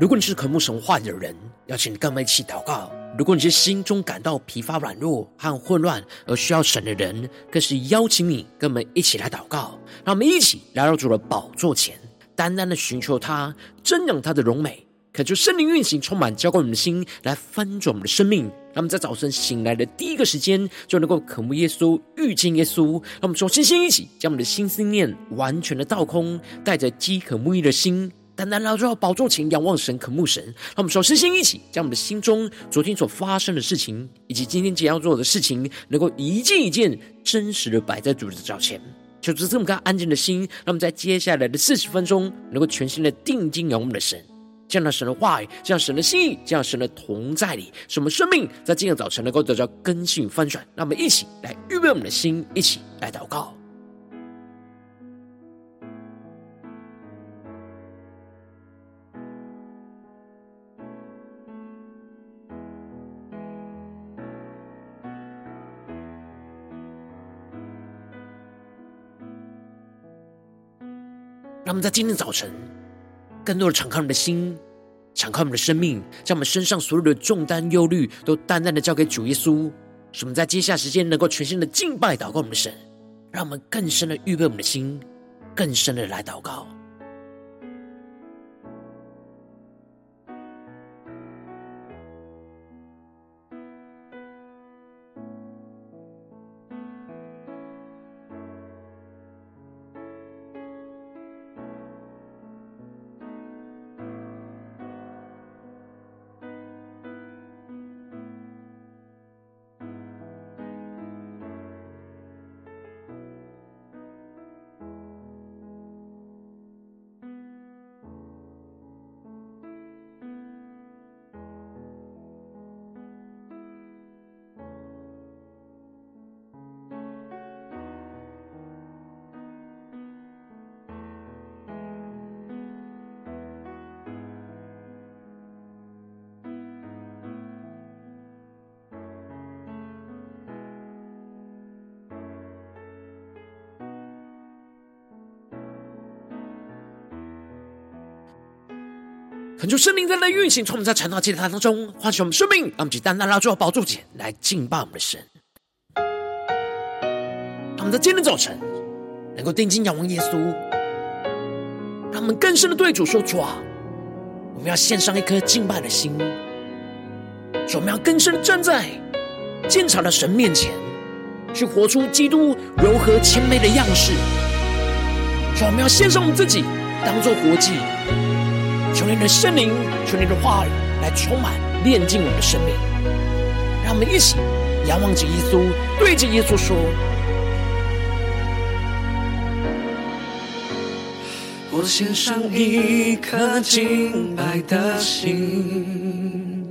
如果你是渴慕神话语的人，邀请你跟我们一起祷告；如果你是心中感到疲乏、软弱和混乱而需要神的人，更是邀请你跟我们一起来祷告。让我们一起来到主的宝座前，单单的寻求他，瞻仰他的荣美，恳求圣灵运行，充满浇灌我们的心，来翻转我们的生命。让我们在早晨醒来的第一个时间，就能够渴慕耶稣、遇见耶稣。让我们从星星一起，将我们的心思念完全的倒空，带着饥渴慕义的心。单单来到宝座前仰望神、渴慕神，让我们首先先一起将我们的心中昨天所发生的事情，以及今天即将要做的事情，能够一件一件真实的摆在主的脚前，求主这么个安静的心，让我们在接下来的四十分钟，能够全心的定睛仰望我们的神，这样的神的话语，这样神的心意，这样神的同在里，使我们生命在今天早晨能够得到更新与翻转。让我们一起来预备我们的心，一起来祷告。让我们在今天早晨，更多的敞开我们的心，敞开我们的生命，将我们身上所有的重担、忧虑，都淡淡的交给主耶稣。使我们在接下时间，能够全新的敬拜、祷告我们的神，让我们更深的预备我们的心，更深的来祷告。求圣灵在那运行，从我们在晨祷祭坛当中唤醒我们生命，让我们去单单拉住宝座前来敬拜我们的神。让我们在今天早晨能够定睛仰望耶稣，让我们更深的对主说：“主啊，我们要献上一颗敬拜的心，主，我们要更深的站在鉴察的神面前，去活出基督柔和谦卑的样式。主，我们要献上我们自己，当做活祭。”求你的圣灵，求你的话语来充满、炼净我们的生命。让我们一起仰望着耶稣，对着耶稣说：“我献上一颗敬拜的心，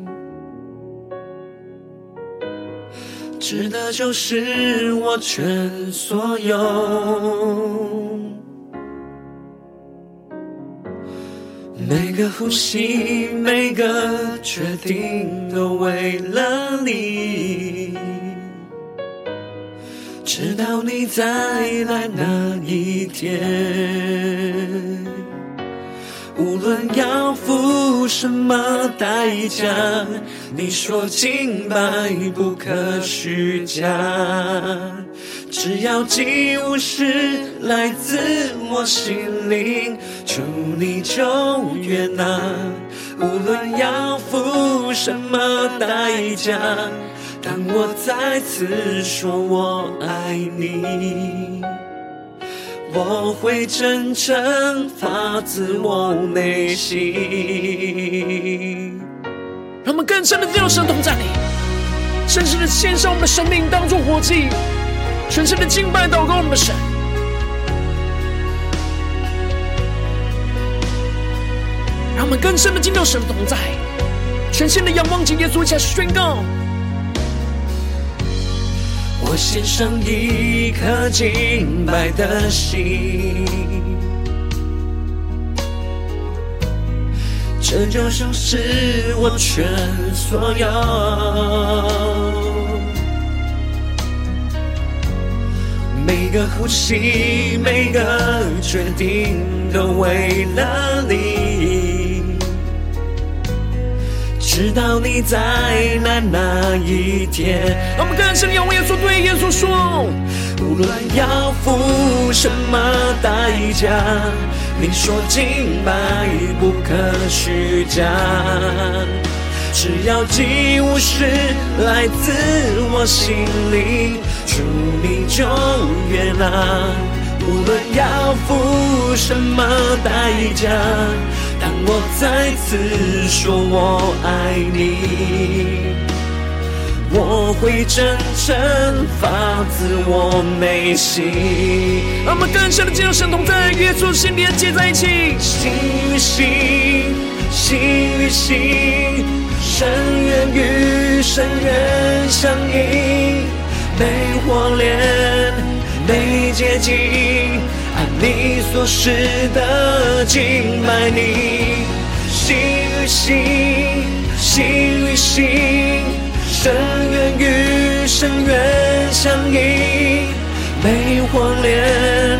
值得就是我全所有。”每个呼吸，每个决定，都为了你。直到你再来那一天，无论要付什么代价，你说敬拜不可虚假。只要祭物是来自我心灵，求你就悦纳。无论要付什么代价，当我再次说我爱你，我会真诚发自我内心。让我们更深的进入神同在里，深深的献上我们的生命，当作活祭。全新的敬拜祷告我们的神，让我们更深的进入神同在，全新的仰望敬耶稣，一起来宣告。我献上一颗敬拜的心，这就像是我全所有。每个呼吸，每个决定，都为了你。直到你再来那一天。我们更深地仰望耶稣，对耶稣说：无论要付什么代价，你说敬拜不可虚假。只要祭物是来自我心里，祝你就悦纳。无论要付什么代价，当我再次说我爱你，我会真诚发自我内心。让我们更深的进入神同在，与耶稣心连接在一起，心与心，心与心，深渊与深渊相映，被火炼。没捷径，按你所示的敬拜你，心与心，心与心，深渊与深渊相映，被火炼，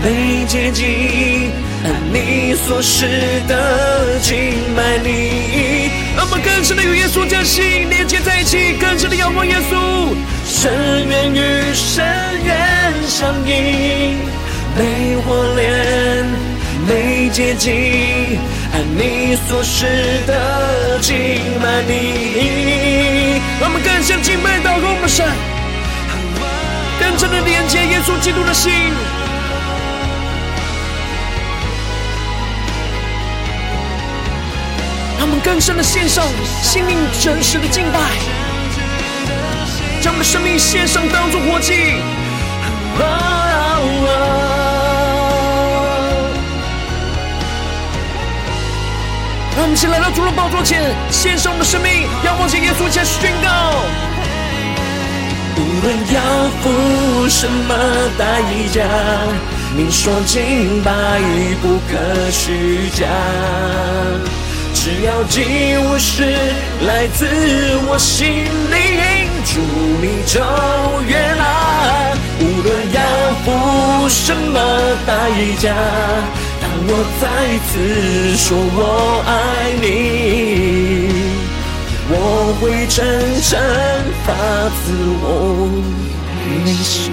没捷径，按你所示的敬拜你。让我们更深的与耶稣将心连接在一起，更深的仰望耶稣。深渊与深渊相映，被火炼，没捷径，按你所示的敬拜你。让我们更像敬拜祷告我们的神，更深的连接耶稣基督的心。让我们更深的献上心灵真实的敬拜。将我们的生命献上，当作活祭。起来到主的宝座前，献上我们的生命，仰望着耶稣，前宣告：无论要付什么代价，你说敬拜不可虚假，只要祭物是来自我心里。主你就悦纳，无论要付什么代价，我再次说我爱你，我会真正发自我内心，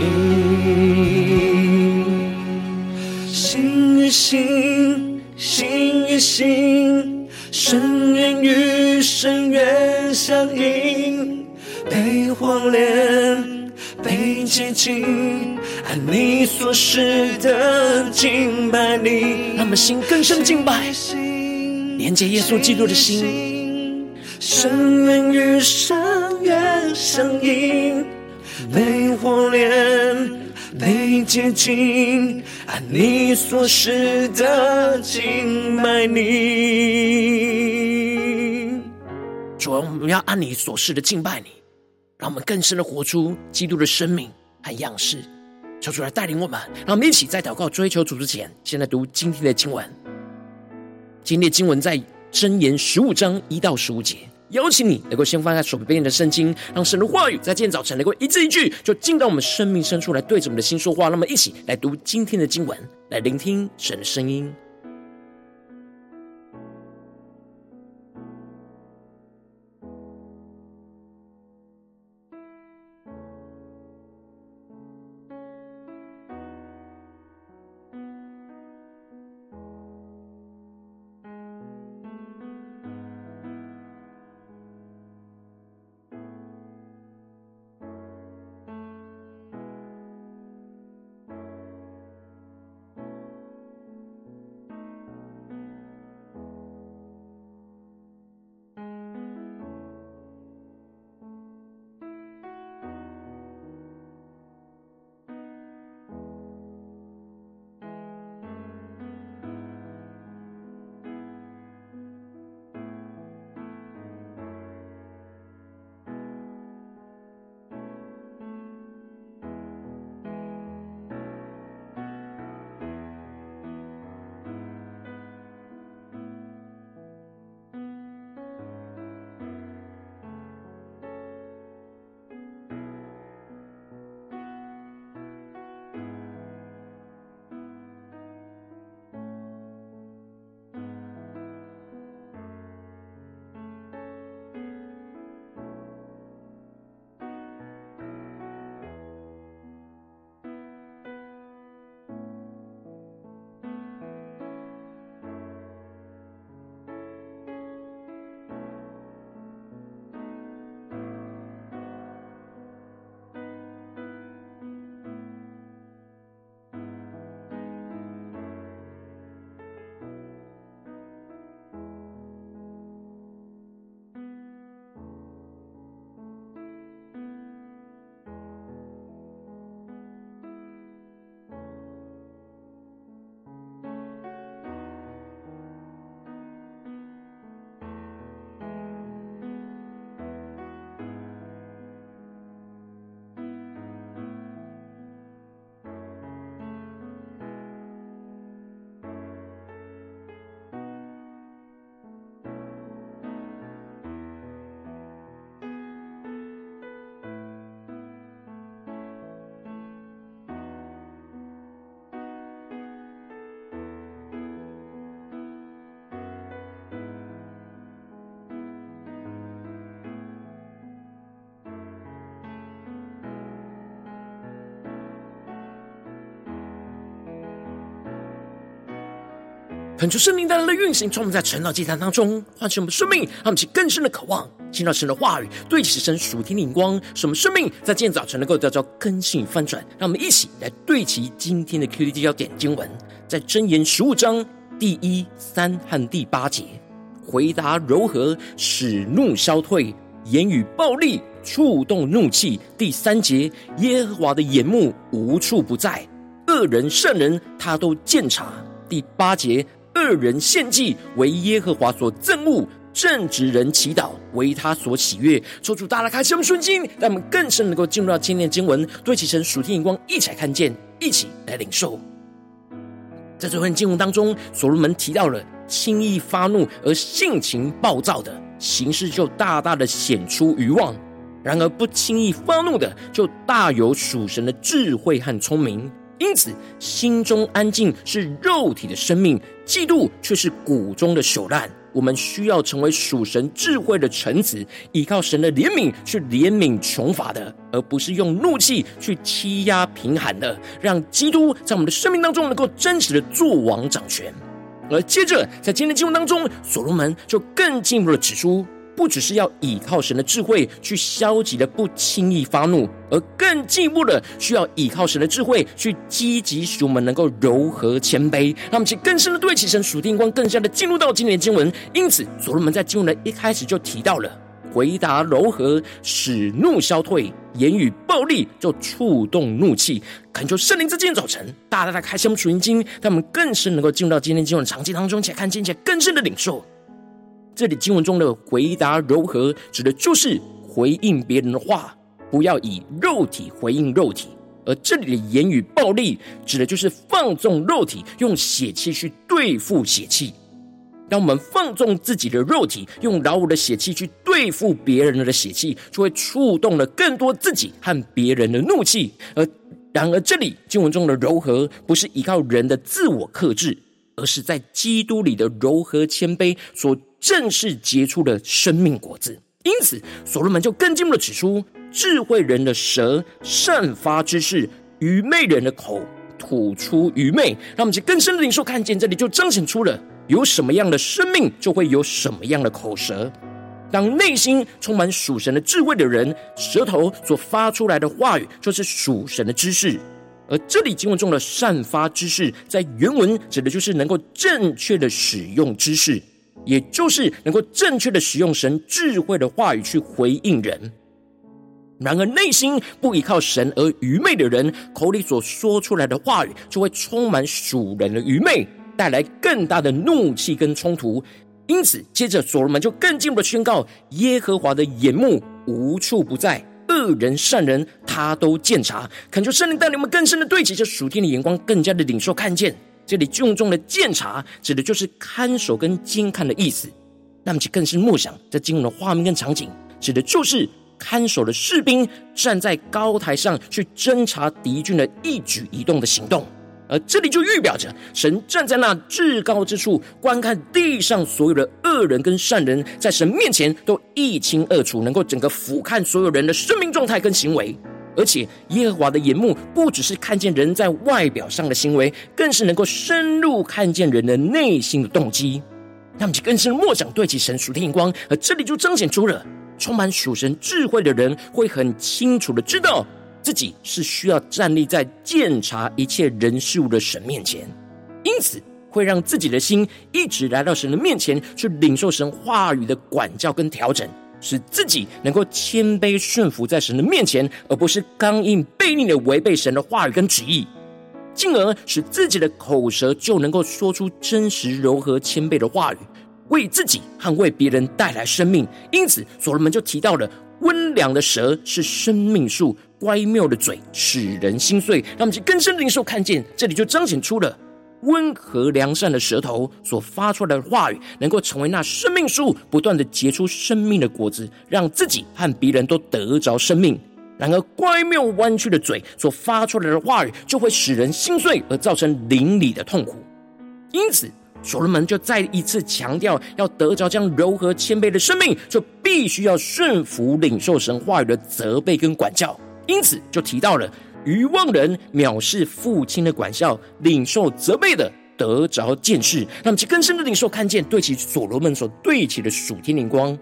心与心，心与心，深渊与深渊相映。被火炼，被洁净，按你所示的敬拜你，让我们心更深敬拜，连接耶稣基督的心，深渊与深渊相映，被火炼，被洁净，按你所示的敬拜你。主啊，我们要按你所示的敬拜你。让我们更深的活出基督的生命和样式，求主来带领我们。让我们一起在祷告追求主之前，先来读今天的经文。今天的经文在箴言十五章一到十五节。邀请你能够先放下手边的圣经，让神的话语在今天早晨能够一字一句，就进到我们生命深处来，对着我们的心说话。那么，一起来读今天的经文，来聆听神的声音。恳求圣灵带来的运行，充满在晨祷祭坛当中，唤醒我们生命，让我们起更深的渴望，听到神的话语，对齐神属天的灵光，使我们生命在今天早晨能够得到更新翻转。让我们一起来对齐今天的 QD 焦点经文，在箴言十五章第一、三和第八节，回答柔和，使怒消退；言语暴力，触动怒气。第三节，耶和华的眼目无处不在，恶人善人他都鉴察。第八节。恶人献祭为耶和华所憎恶，正直人祈祷为他所喜悦。求主大大开启我们顺心，让我们更深能够进入到今天的经文，对齐神属天眼光，一起来看见，一起来领受。在这份经文当中，所罗门提到了轻易发怒而性情暴躁的行事，就大大的显出愚妄；然而不轻易发怒的，就大有属神的智慧和聪明。因此，心中安静是肉体的生命，嫉妒却是骨中的朽烂。我们需要成为属神智慧的臣子，依靠神的怜悯去怜悯穷乏的，而不是用怒气去欺压贫寒的。让基督在我们的生命当中能够真实的作王掌权。而接着，在今天的经文当中，所罗门就更进一步的指出。不只是要倚靠神的智慧去消极的不轻易发怒，而更进一步的需要倚靠神的智慧去积极使我们能够柔和谦卑，让我们去更深的对齐神属天光，更加的进入到今天的经文。因此，所罗门在经文的一开始就提到了回答柔和，使怒消退；言语暴力就触动怒气。恳求圣灵在今天早晨大大的开启我们属灵经，让我们更深能够进入到今天经文的场景当中，且看见且更深的领受。这里经文中的回答柔和，指的就是回应别人的话，不要以肉体回应肉体；而这里的言语暴力，指的就是放纵肉体，用血气去对付血气。当我们放纵自己的肉体，用老我的血气去对付别人的血气，就会触动了更多自己和别人的怒气。而然而，这里经文中的柔和，不是依靠人的自我克制，而是在基督里的柔和谦卑所。正是结出了生命果子，因此所罗门就更进一步的指出：智慧人的舌散发知识，愚昧人的口吐出愚昧。让我们去更深的领受，看见这里就彰显出了有什么样的生命，就会有什么样的口舌。当内心充满属神的智慧的人，舌头所发出来的话语就是属神的知识。而这里经文中的散发知识，在原文指的就是能够正确的使用知识。也就是能够正确的使用神智慧的话语去回应人。然而内心不依靠神而愚昧的人，口里所说出来的话语就会充满属人的愚昧，带来更大的怒气跟冲突。因此，接着所罗门就更进一步的宣告：耶和华的眼目无处不在，恶人善人他都鉴察。恳求圣灵带领我们更深的对齐这属天的眼光，更加的领受看见。这里经文中的鉴察，指的就是看守跟监看的意思。那么，其更是默想这经文的画面跟场景，指的就是看守的士兵站在高台上去侦察敌军的一举一动的行动。而这里就预表着神站在那至高之处，观看地上所有的恶人跟善人，在神面前都一清二楚，能够整个俯瞰所有人的生命状态跟行为。而且，耶和华的眼目不只是看见人在外表上的行为，更是能够深入看见人的内心的动机。他们就更是默想对其神属天眼光，而这里就彰显出了充满属神智慧的人会很清楚的知道自己是需要站立在鉴察一切人事物的神面前，因此会让自己的心一直来到神的面前，去领受神话语的管教跟调整。使自己能够谦卑顺服在神的面前，而不是刚硬悖逆的违背神的话语跟旨意，进而使自己的口舌就能够说出真实、柔和、谦卑的话语，为自己和为别人带来生命。因此，所罗门就提到了温良的舌是生命树，乖谬的嘴使人心碎。让我们去更深的领受看见，这里就彰显出了。温和良善的舌头所发出来的话语，能够成为那生命树，不断的结出生命的果子，让自己和别人都得着生命。然而，乖谬弯曲的嘴所发出来的话语，就会使人心碎，而造成邻里的痛苦。因此，所罗门就再一次强调，要得着这样柔和谦卑的生命，就必须要顺服领受神话语的责备跟管教。因此，就提到了。愚妄人藐视父亲的管教，领受责备的得着见识。那么，其更深的领受看见，对齐所罗门所对齐的属天灵光。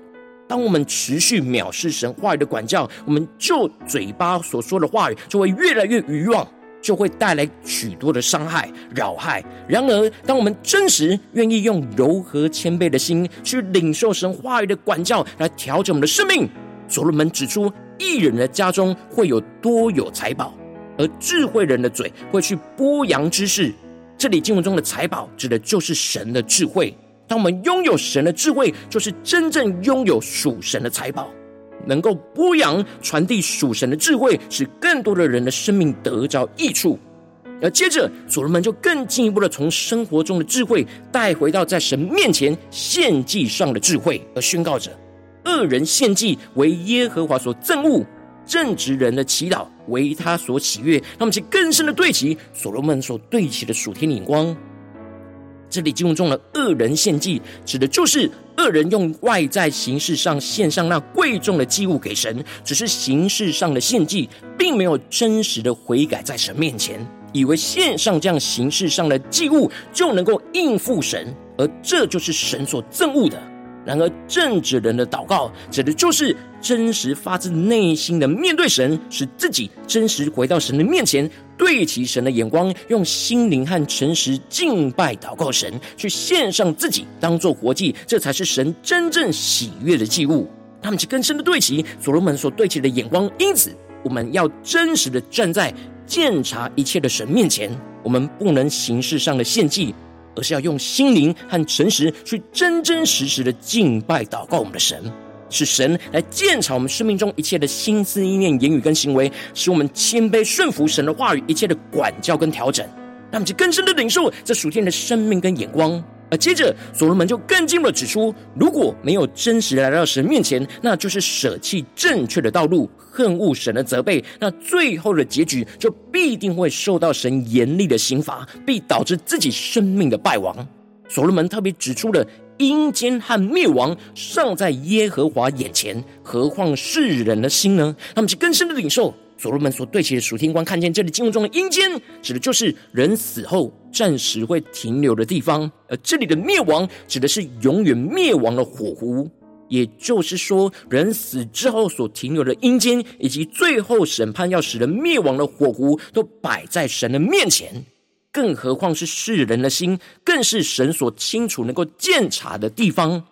当我们持续藐视神话语的管教，我们就嘴巴所说的话语就会越来越愚妄，就会带来许多的伤害、扰害。然而，当我们真实愿意用柔和谦卑的心去领受神话语的管教，来调整我们的生命，所罗门指出，义人的家中会有多有财宝，而智慧人的嘴会去播扬知识。这里经文中的财宝，指的就是神的智慧。当我们拥有神的智慧，就是真正拥有属神的财宝，能够播扬、传递属神的智慧，使更多的人的生命得着益处。而接着，所罗门就更进一步的从生活中的智慧带回到在神面前献祭上的智慧，而宣告着：恶人献祭为耶和华所憎恶，正直人的祈祷为他所喜悦。那么，其更深的对齐所罗门所对齐的属天眼光。这里经文中的恶人献祭，指的就是恶人用外在形式上献上那贵重的祭物给神，只是形式上的献祭，并没有真实的悔改在神面前，以为献上这样形式上的祭物就能够应付神，而这就是神所憎恶的。然而，正直人的祷告，指的就是真实发自内心的面对神，使自己真实回到神的面前，对齐神的眼光，用心灵和诚实敬拜祷告神，去献上自己当做活祭，这才是神真正喜悦的祭物。他们去更深的对齐所罗门所对齐的眼光，因此我们要真实的站在鉴察一切的神面前，我们不能形式上的献祭。而是要用心灵和诚实去真真实实的敬拜祷告我们的神，是神来鉴察我们生命中一切的心思意念、言语跟行为，使我们谦卑顺服神的话语，一切的管教跟调整，让我们去更深的领受这属天的生命跟眼光。而接着，所罗门就更进一步指出，如果没有真实来到神面前，那就是舍弃正确的道路，恨恶神的责备，那最后的结局就必定会受到神严厉的刑罚，并导致自己生命的败亡。所罗门特别指出了阴间和灭亡尚在耶和华眼前，何况世人的心呢？他们是更深的领受。所罗门所对齐的属天官，看见这里经文中的阴间，指的就是人死后暂时会停留的地方；而这里的灭亡，指的是永远灭亡的火湖。也就是说，人死之后所停留的阴间，以及最后审判要使人灭亡的火湖，都摆在神的面前。更何况是世人的心，更是神所清楚能够鉴察的地方。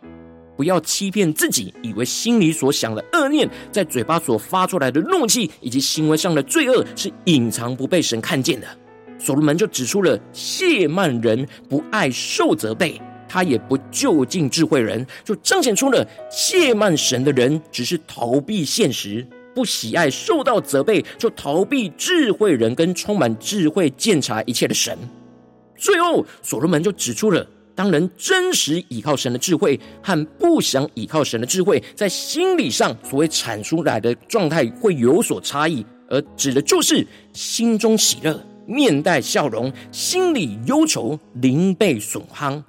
不要欺骗自己，以为心里所想的恶念，在嘴巴所发出来的怒气，以及行为上的罪恶，是隐藏不被神看见的。所罗门就指出了亵慢人不爱受责备，他也不就近智慧人，就彰显出了亵慢神的人只是逃避现实，不喜爱受到责备，就逃避智慧人跟充满智慧见察一切的神。最后，所罗门就指出了。当人真实倚靠神的智慧和不想倚靠神的智慧，在心理上所谓产出来的状态会有所差异，而指的就是心中喜乐，面带笑容；心里忧愁，灵被损伤。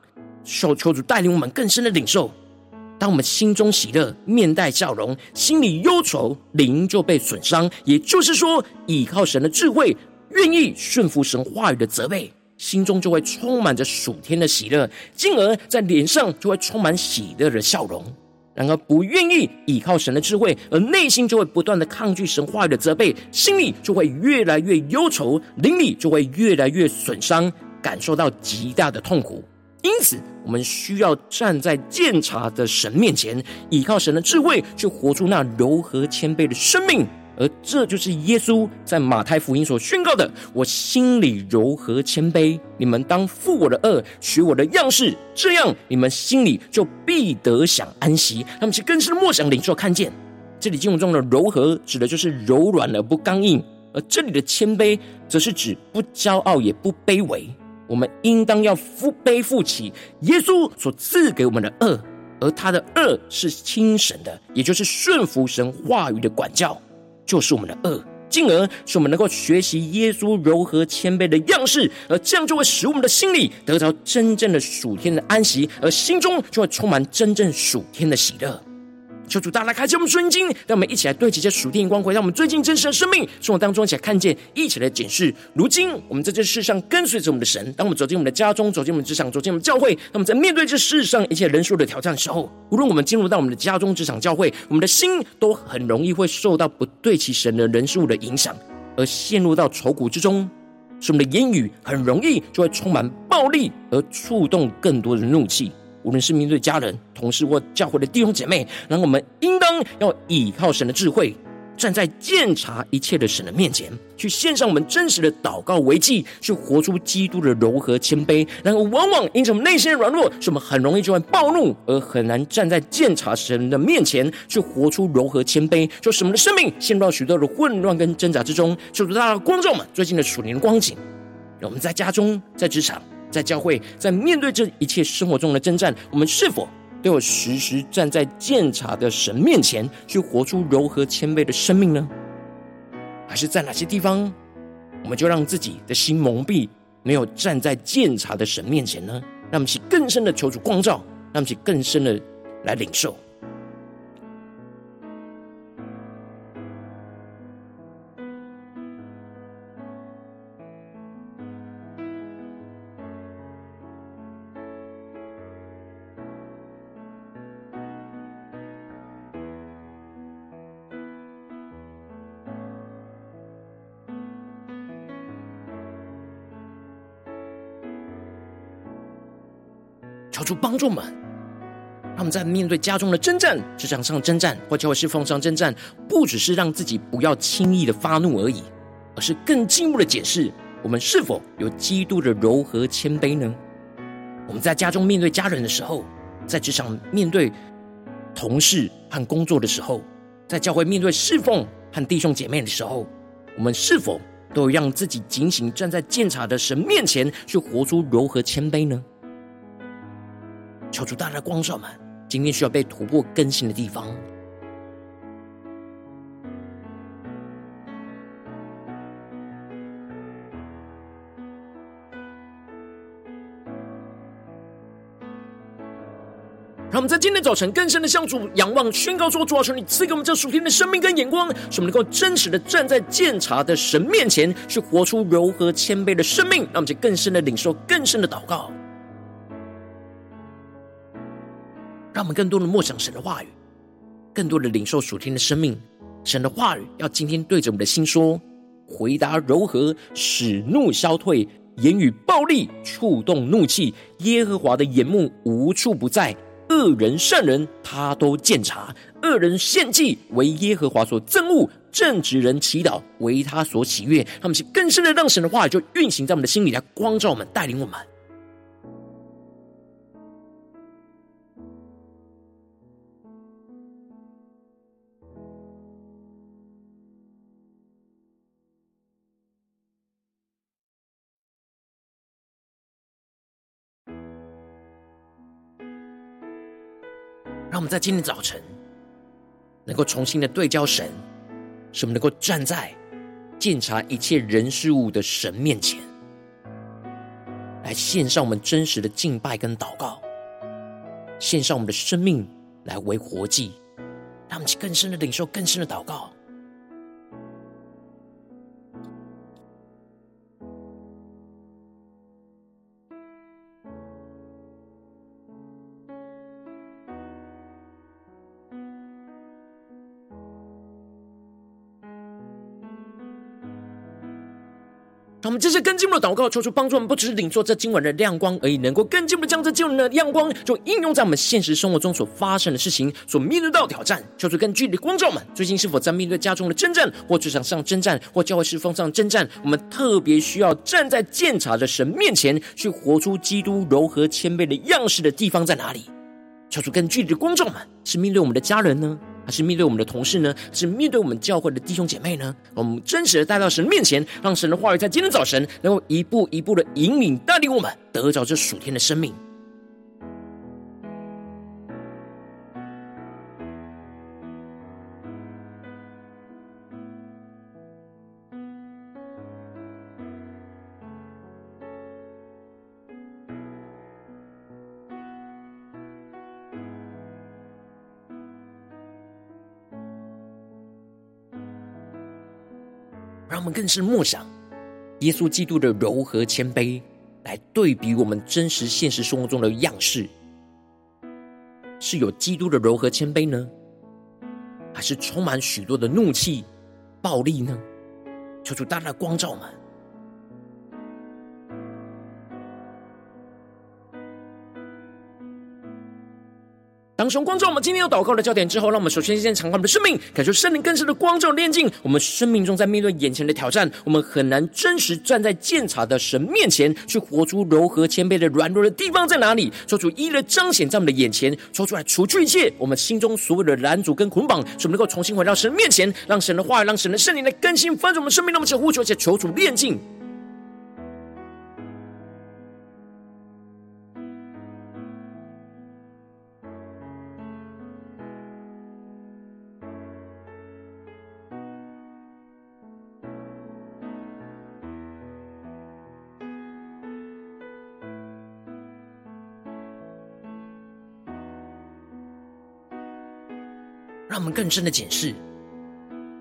求求主带领我们更深的领受：当我们心中喜乐，面带笑容，心里忧愁，灵就被损伤。也就是说，倚靠神的智慧，愿意顺服神话语的责备。心中就会充满着属天的喜乐，进而在脸上就会充满喜乐的笑容。然而，不愿意倚靠神的智慧，而内心就会不断的抗拒神话语的责备，心里就会越来越忧愁，灵里就会越来越损伤，感受到极大的痛苦。因此，我们需要站在鉴察的神面前，倚靠神的智慧，去活出那柔和谦卑的生命。而这就是耶稣在马太福音所宣告的：“我心里柔和谦卑，你们当负我的轭，学我的样式，这样你们心里就必得享安息。”他们是更深的默想领受看见，这里经文中的柔和指的就是柔软而不刚硬，而这里的谦卑则是指不骄傲也不卑微。我们应当要负背负起耶稣所赐给我们的轭，而他的轭是轻省的，也就是顺服神话语的管教。就是我们的恶，进而使我们能够学习耶稣柔和谦卑的样式，而这样就会使我们的心里得到真正的属天的安息，而心中就会充满真正属天的喜乐。求主大大开启我们顺经，让我们一起来对齐这属天光辉，让我们最近真实的生命生活当中一起来看见，一起来检视。如今我们在这世上跟随着我们的神，当我们走进我们的家中，走进我们职场，走进我们教会，那么在面对这世上一切人数的挑战的时候，无论我们进入到我们的家中、职场、教会，我们的心都很容易会受到不对齐神的人数的影响，而陷入到愁苦之中。使我们的言语很容易就会充满暴力，而触动更多的怒气。无论是面对家人、同事或教会的弟兄姐妹，让我们应当要倚靠神的智慧，站在鉴察一切的神的面前，去献上我们真实的祷告为祭，去活出基督的柔和谦卑。然后，往往因着我们内心的软弱，使我们很容易就会暴怒，而很难站在鉴察神的面前，去活出柔和谦卑，就使我们的生命陷入到许多的混乱跟挣扎之中。求主大家观众们最近的属灵光景，让我们在家中、在职场。在教会，在面对这一切生活中的征战，我们是否都有时时站在鉴察的神面前，去活出柔和谦卑的生命呢？还是在哪些地方，我们就让自己的心蒙蔽，没有站在鉴察的神面前呢？让我们去更深的求主光照，让我们去更深的来领受。求主帮助我们，让我们在面对家中的征战、职场上征战或教会侍奉上征战，不只是让自己不要轻易的发怒而已，而是更进一步的检视我们是否有基督的柔和谦卑呢？我们在家中面对家人的时候，在职场面对同事和工作的时候，在教会面对侍奉和弟兄姐妹的时候，我们是否都让自己警醒站在鉴察的神面前，去活出柔和谦卑呢？求主大大光照们，今天需要被突破更新的地方。让我们在今天早晨更深的向主仰望，宣告说：主啊，求你赐给我们这属天的生命跟眼光，使我们能够真实的站在鉴察的神面前，去活出柔和谦卑的生命。让我们就更深的领受，更深的祷告。让我们更多的默想神的话语，更多的领受属天的生命。神的话语要今天对着我们的心说：回答柔和，使怒消退；言语暴力，触动怒气。耶和华的眼目无处不在，恶人善人他都鉴察。恶人献祭为耶和华所憎恶，正直人祈祷为他所喜悦。他们是更深的让神的话语就运行在我们的心里，来光照我们，带领我们。在今天早晨能够重新的对焦神，使我们能够站在鉴察一切人事物的神面前，来献上我们真实的敬拜跟祷告，献上我们的生命来为活祭，让我们去更深的领受更深的祷告。们这些更进步的祷告，求主帮助我们，不只是领受这今晚的亮光而已，能够更进步的将这经文的亮光，就应用在我们现实生活中所发生的事情，所面对到的挑战。求主更具体的光照们，最近是否在面对家中的征战，或职场上征战，或教会侍奉上征战？我们特别需要站在鉴察的神面前，去活出基督柔和谦卑的样式的地方在哪里？求主更具体的光照们，是面对我们的家人呢？还是面对我们的同事呢？是面对我们教会的弟兄姐妹呢？我们真实的带到神面前，让神的话语在今天早晨能够一步一步的引领带领我们，得着这属天的生命。更是默想耶稣基督的柔和谦卑，来对比我们真实现实生活中的样式，是有基督的柔和谦卑呢，还是充满许多的怒气、暴力呢？求主大大光照们。当神光照我们今天有祷告的焦点之后，让我们首先先敞开我们的生命，感受圣灵更深的光照炼净。我们生命中在面对眼前的挑战，我们很难真实站在鉴察的神面前，去活出柔和谦卑的软弱的地方在哪里？求主一一的彰显在我们的眼前，说出来除去一切我们心中所有的拦阻跟捆绑，使我们能够重新回到神面前，让神的话语，让神的圣灵来更新翻转我们生命。那么，求呼求，且求主炼净。更深的检视，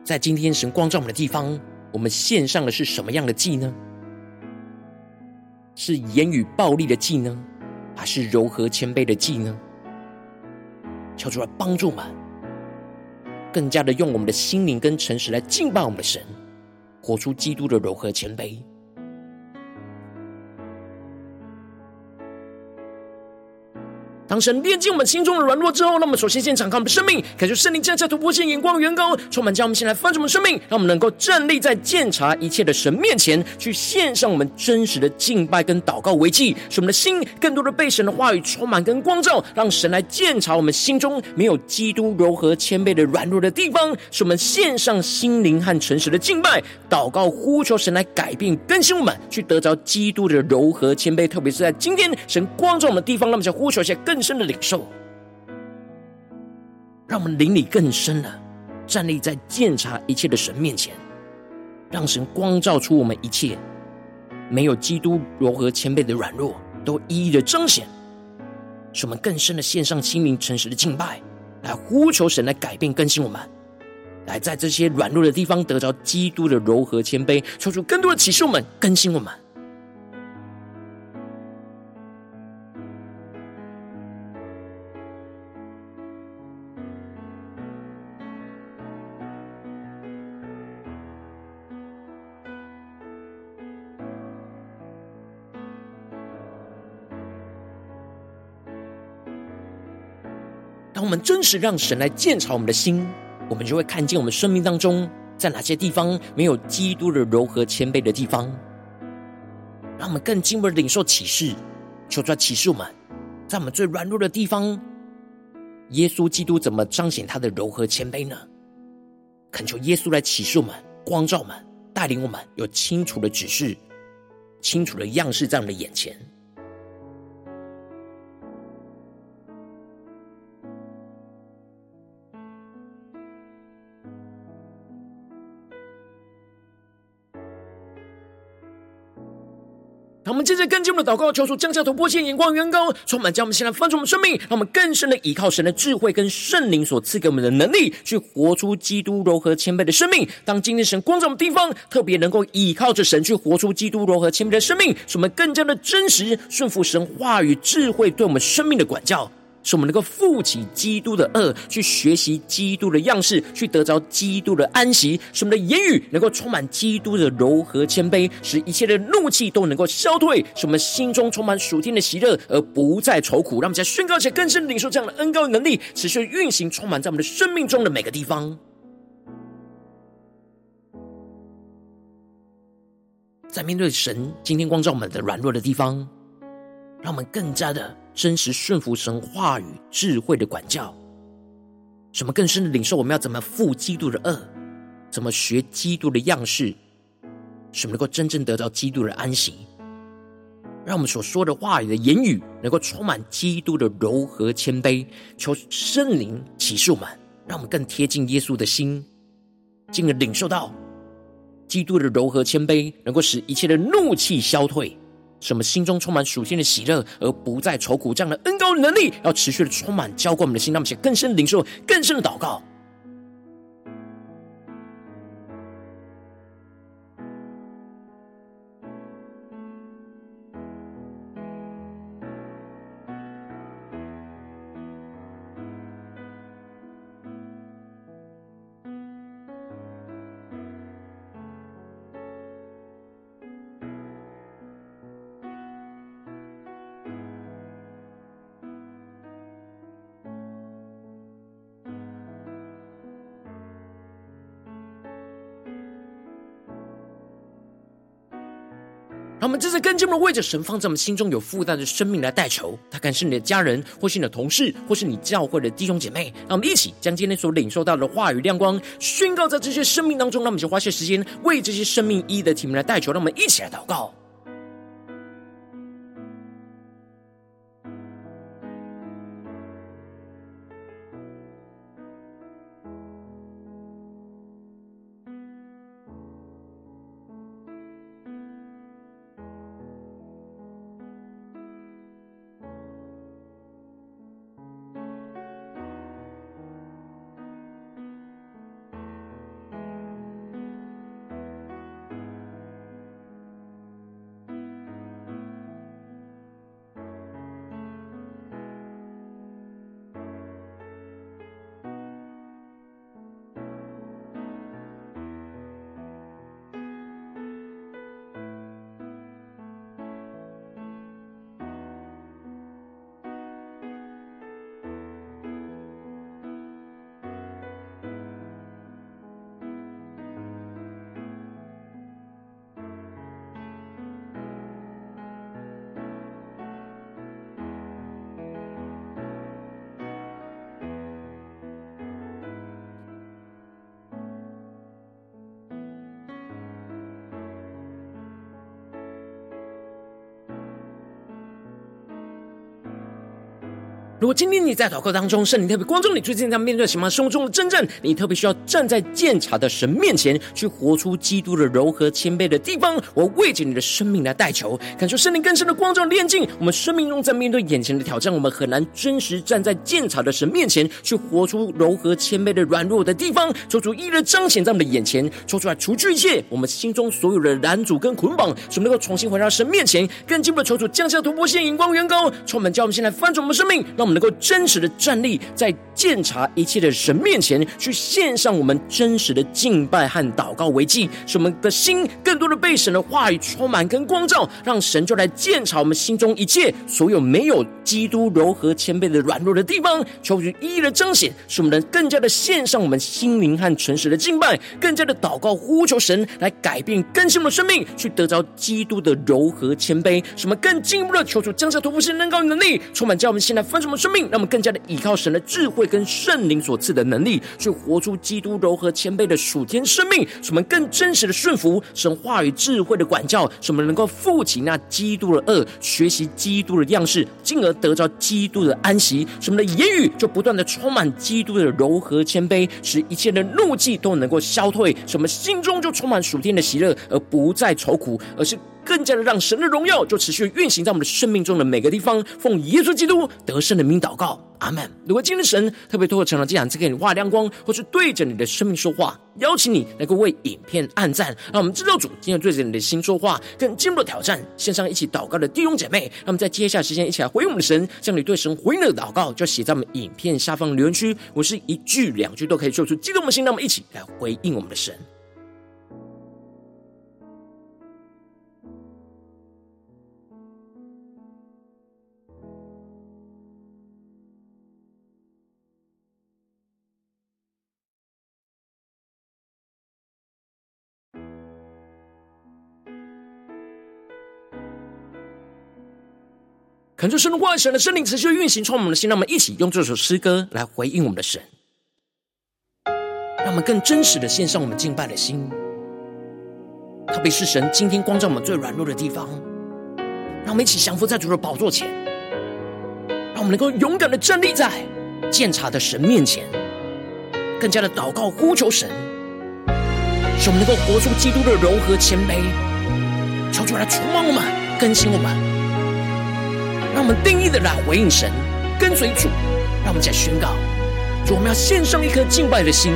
在今天神光照我们的地方，我们献上的是什么样的祭呢？是言语暴力的祭呢，还是柔和谦卑的祭呢？求主来帮助我们，更加的用我们的心灵跟诚实来敬拜我们的神，活出基督的柔和谦卑。当神炼净我们心中的软弱之后，那么首先先敞开我们的生命，感受圣灵降下突破性眼光、远高，充满将我们先来翻转我们生命，让我们能够站立在鉴察一切的神面前，去献上我们真实的敬拜跟祷告为祭，使我们的心更多的被神的话语充满跟光照，让神来鉴察我们心中没有基督柔和谦卑的软弱的地方，使我们献上心灵和诚实的敬拜、祷告，呼求神来改变更新我们，去得着基督的柔和谦卑，特别是在今天神光照我们的地方，那么就呼求一下更。更深的领受，让我们灵里更深的站立在鉴察一切的神面前，让神光照出我们一切没有基督柔和谦卑的软弱，都一一的彰显，使我们更深的献上心灵诚实的敬拜，来呼求神来改变更新我们，来在这些软弱的地方得着基督的柔和谦卑，求出更多的启示我们更新我们。我们真实让神来鉴察我们的心，我们就会看见我们生命当中在哪些地方没有基督的柔和谦卑的地方，让我们更进一步领受启示，求主启示我们，在我们最软弱的地方，耶稣基督怎么彰显他的柔和谦卑呢？恳求耶稣来启示我们，光照我们，带领我们有清楚的指示，清楚的样式在我们的眼前。接着跟进我们的祷告，求主降下突破线眼光，远高充满，将我们现在翻出我们生命，让我们更深的依靠神的智慧跟圣灵所赐给我们的能力，去活出基督柔和谦卑的生命。当今天神光照我们的地方，特别能够依靠着神去活出基督柔和谦卑的生命，使我们更加的真实顺服神话语智慧对我们生命的管教。使我们能够负起基督的轭，去学习基督的样式，去得着基督的安息。使我们的言语能够充满基督的柔和谦卑，使一切的怒气都能够消退。使我们心中充满属天的喜乐，而不再愁苦。让我们在宣告，且更深领受这样的恩膏能力，持续运行，充满在我们的生命中的每个地方。在面对神今天光照我们的软弱的地方，让我们更加的。真实顺服神话语智慧的管教，什么更深的领受？我们要怎么负基督的轭？怎么学基督的样式？什么能够真正得到基督的安息？让我们所说的话语的言语，能够充满基督的柔和谦卑。求圣灵启示我们，让我们更贴近耶稣的心，进而领受到基督的柔和谦卑，能够使一切的怒气消退。什么心中充满属天的喜乐，而不再愁苦，这样的恩膏能力，要持续的充满浇灌我们的心，让我们写更深的领受，更深的祷告。我们这次更进一步的为着神放在我们心中有负担的生命来代求，他可能是你的家人，或是你的同事，或是你教会的弟兄姐妹。让我们一起将今天所领受到的话语亮光宣告在这些生命当中。让我们就花些时间为这些生命一的题目来代求。让我们一起来祷告。如果今天你在祷告当中，圣灵特别光照你，最近在面对什么生活中的征战，你特别需要站在鉴察的神面前，去活出基督的柔和谦卑的地方，我为着你的生命来代求，感受圣灵更深的光照炼净。我们生命中在面对眼前的挑战，我们很难真实站在鉴察的神面前，去活出柔和谦卑的软弱的地方，求主一人彰显在我们的眼前，抽出来除去一切我们心中所有的拦阻跟捆绑，使我们能够重新回到神面前，更进一步的求主降下突破线、荧光、远高，充满叫我们先来翻转我们生命，让。我们能够真实的站立在鉴察一切的神面前，去献上我们真实的敬拜和祷告为祭，使我们的心更多的被神的话语充满跟光照，让神就来鉴察我们心中一切所有没有基督柔和谦卑的软弱的地方，求主一一的彰显，使我们能更加的献上我们心灵和诚实的敬拜，更加的祷告呼求神来改变更新我们的生命，去得着基督的柔和谦卑，使我们更进一步的求主降下突破性能高能力，充满叫我们现在分什么。生命，让我们更加的依靠神的智慧跟圣灵所赐的能力，去活出基督柔和谦卑的属天生命，使我们更真实的顺服神话语智慧的管教，使我们能够负起那基督的轭，学习基督的样式，进而得着基督的安息。使我们的言语就不断的充满基督的柔和谦卑，使一切的怒气都能够消退，使我们心中就充满属天的喜乐，而不再愁苦，而是。更加的让神的荣耀就持续运行在我们的生命中的每个地方，奉耶稣基督得胜的名祷告，阿门。如果今天神特别透过成长祭坛赐给你画亮光，或是对着你的生命说话，邀请你能够为影片按赞，让我们知道主今天对着你的心说话，更进一步的挑战。线上一起祷告的弟兄姐妹，那么在接下来时间一起来回应我们的神，将你对神回应的祷告就写在我们影片下方留言区，我是一句两句都可以说出激动的心，让我们一起来回应我们的神。恳求神的万，神的圣灵持续运行，充满我们的心。让我们一起用这首诗歌来回应我们的神，让我们更真实的献上我们敬拜的心。特别是神今天光照我们最软弱的地方，让我们一起降服在主的宝座前，让我们能够勇敢的站立在鉴察的神面前，更加的祷告呼求神，使我们能够活出基督的柔和谦卑，求主来触摸我们，更新我们。让我们定义的来回应神，跟随主。让我们再宣告：主，我们要献上一颗敬拜的心。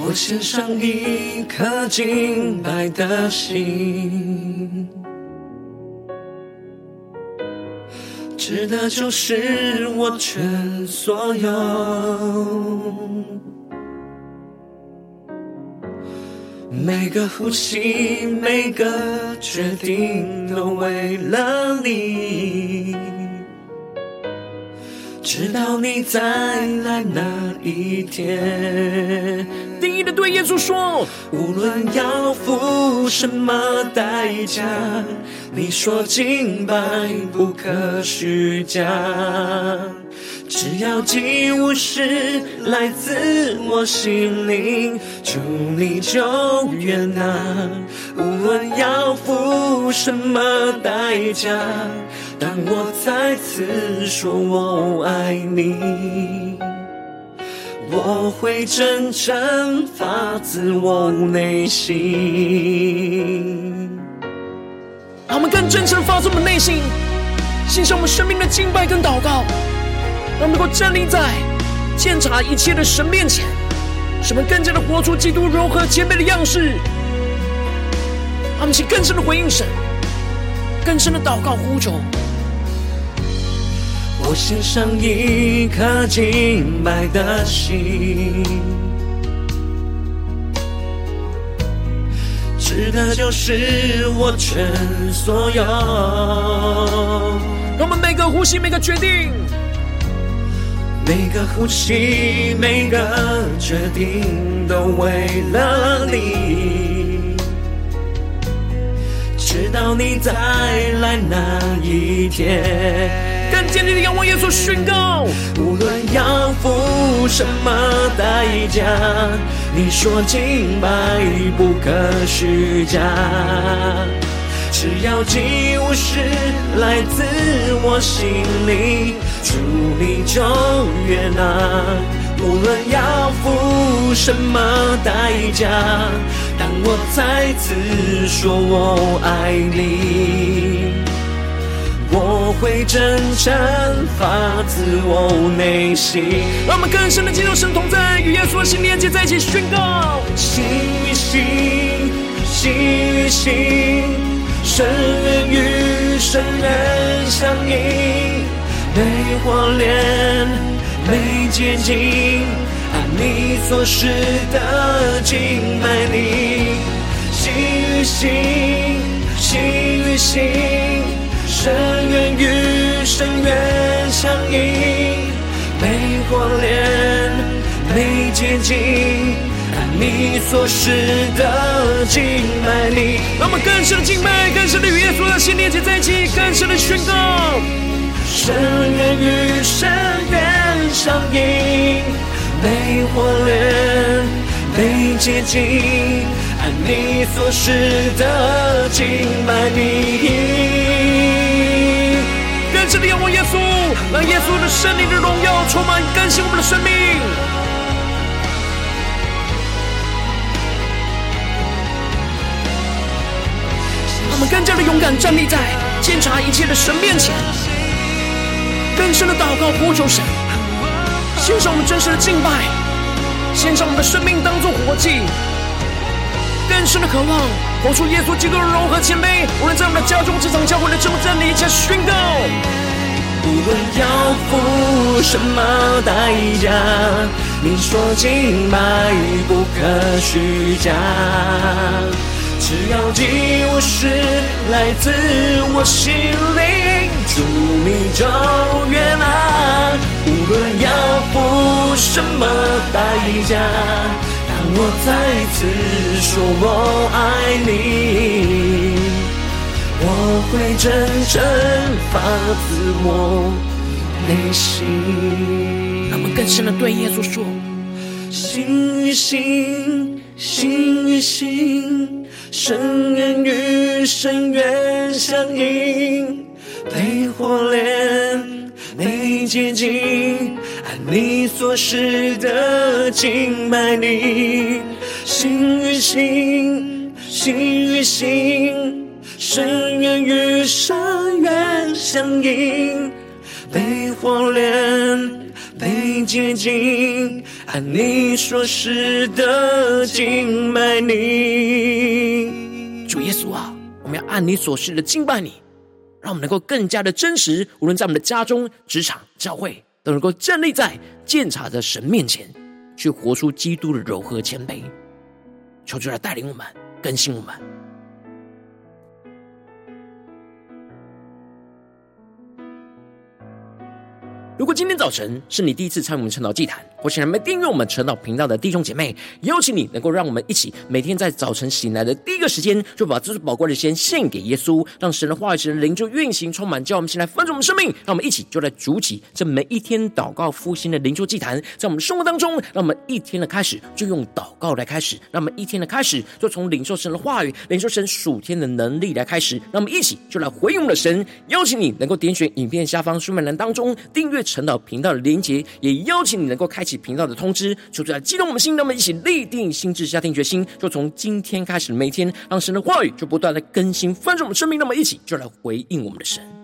我献上一颗敬拜的心，值得就是我全所有。每个呼吸，每个决定，都为了你。直到你再来那一天。定意的对耶稣说：无论要付什么代价，你说敬拜不可虚假。只要祭物是来自我心灵，主你就悦纳。无论要付什么代价，当我再次说我爱你，我会真诚发自我内心。让我们更真诚发自我内心，献上我们生命的敬拜跟祷告。我们能够站立在鉴察一切的神面前，使我们更加的活出基督柔和谦卑的样式。让我们请更深的回应神，更深的祷告呼求。我献上一颗敬拜的心，值得就是我全所有。让我们每个呼吸，每个决定。每个呼吸，每个决定，都为了你，直到你再来那一天。更坚定的仰望耶稣宣告，无论要付什么代价，你说敬拜不可虚假。只要祭物是来自我心里。祝你就悦纳，无论要付什么代价，当我再次说我爱你，我会真诚发自我内心。让我们更深的进入神同在，与耶稣的心连接在一起，宣告：心与心，心与心，深渊与深渊相映。被火炼，被洁净，按你所示的敬拜你，心与心，心与心，深渊与深渊相映。被火炼，被洁净，按你所示的敬拜你。让我们更深的敬拜，更深的与耶稣的心连接在一起，更深的宣告。深渊与深渊相映，被火炼，被洁净，按你所示的敬拜你。更深的仰望耶稣，让耶稣的圣灵的荣耀充满更新我们的生命。我们更加的勇敢站立在监察一切的神面前。更深的祷告呼求神，献上我们真实的敬拜，献上我们的生命当作活祭，更深的渴望活出耶稣基督的柔和谦卑。无论在我们的家中、职场、教会的真理，一切宣告。无论要付什么代价，你说敬拜不可虚假。只要祭物是来自我心灵，主你就悦纳。无论要付什么代价，当我再次说我爱你，我会真正发自我内心。那么更深的对耶稣说：心与心，心与心。深渊与深渊相映，被火炼，被洁净，按你所示的敬拜你。心与心，心与心，深渊与深渊相映，被火炼。被洁净，按你所示的敬拜你。主耶稣啊，我们要按你所示的敬拜你，让我们能够更加的真实，无论在我们的家中、职场、教会，都能够站立在鉴察的神面前，去活出基督的柔和谦卑。求主来带领我们，更新我们。如果今天早晨是你第一次参与我们晨祷祭坛，或是还没订阅我们晨祷频道的弟兄姐妹，邀请你能够让我们一起每天在早晨醒来的第一个时间，就把这最宝贵的时间献给耶稣，让神的话语、神的灵就运行充满，叫我们先来分盛我们生命。让我们一起就来主起这每一天祷告复兴的灵修祭坛，在我们生活当中，让我们一天的开始就用祷告来开始，让我们一天的开始就从领受神的话语、领受神属天的能力来开始。让我们一起就来回应我们的神，邀请你能够点选影片下方说明栏当中订阅。陈导频道的连结，也邀请你能够开启频道的通知，求主来激动我们心，让我们一起立定心智，下定决心，就从今天开始每天，让神的话语就不断的更新翻转我们生命，那么一起就来回应我们的神。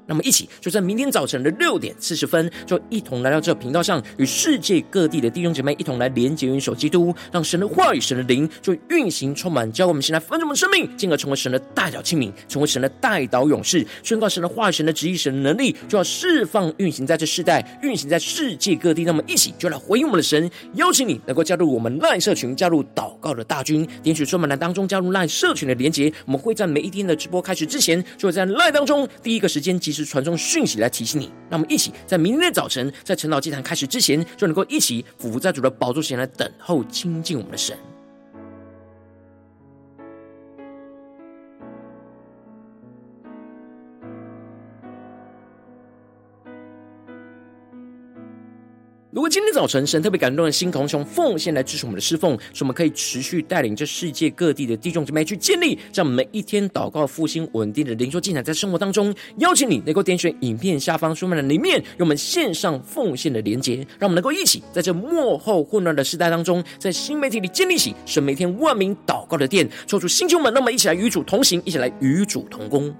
那么，一起就在明天早晨的六点四十分，就一同来到这频道上，与世界各地的弟兄姐妹一同来连接、元首基督，让神的话语、神的灵就运行充满，教我们先来分盛我们生命，进而成为神的代祷器皿，成为神的代祷勇士，宣告神的话语、神的旨意、神的能力，就要释放、运行在这世代，运行在世界各地。那么，一起就来回应我们的神，邀请你能够加入我们赖社群，加入祷告的大军，点取说明栏当中加入赖社群的连接。我们会在每一天的直播开始之前，就会在赖当中第一个时间及时传送讯息来提醒你。让我们一起在明天的早晨，在晨祷祭坛开始之前，就能够一起俯伏在主的宝座前来等候亲近我们的神。如果今天早晨神特别感动的心，同从奉献来支持我们的侍奉，使我们可以持续带领这世界各地的弟兄姊妹去建立这样每一天祷告复兴稳定的灵修进展，在生活当中，邀请你能够点选影片下方说明栏里面，有我们线上奉献的连结，让我们能够一起在这幕后混乱的时代当中，在新媒体里建立起神每天万名祷告的殿，抽出星球们，那么一起来与主同行，一起来与主同工。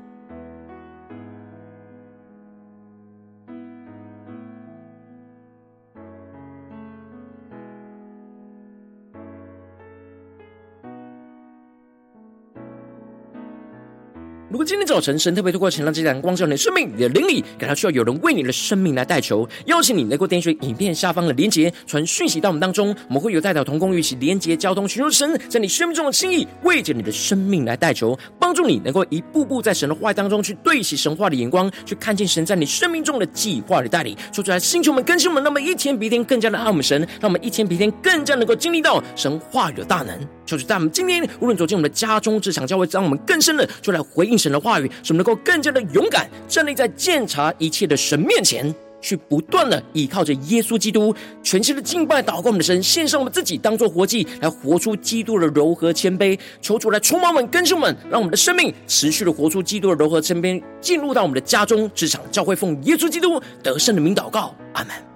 今天早晨神特别透过前浪这盏光照你的生命，你的灵里感到需要有人为你的生命来代求，邀请你能够点选影片下方的连结，传讯息到我们当中，我们会有代表同工一起连结交通，寻求神在你生命中的心意，为着你的生命来代求，帮助你能够一步步在神的话语当中去对齐神话的眼光，去看见神在你生命中的计划的带领，说出来星球们更新我们，那么一天比一天更加的爱我们神，让我们一天比一天更加能够经历到神话语的大能。就是在我们今天无论走进我们的家中、职场、教会，让我们更深的就来回应神的话语，使我们能够更加的勇敢站立在鉴察一切的神面前，去不断的依靠着耶稣基督，全心的敬拜祷告我们的神，献上我们自己当做活祭，来活出基督的柔和谦卑。求主来充满我们、更新我们，让我们的生命持续的活出基督的柔和谦卑，进入到我们的家中、职场、教会，奉耶稣基督得胜的名祷告，阿门。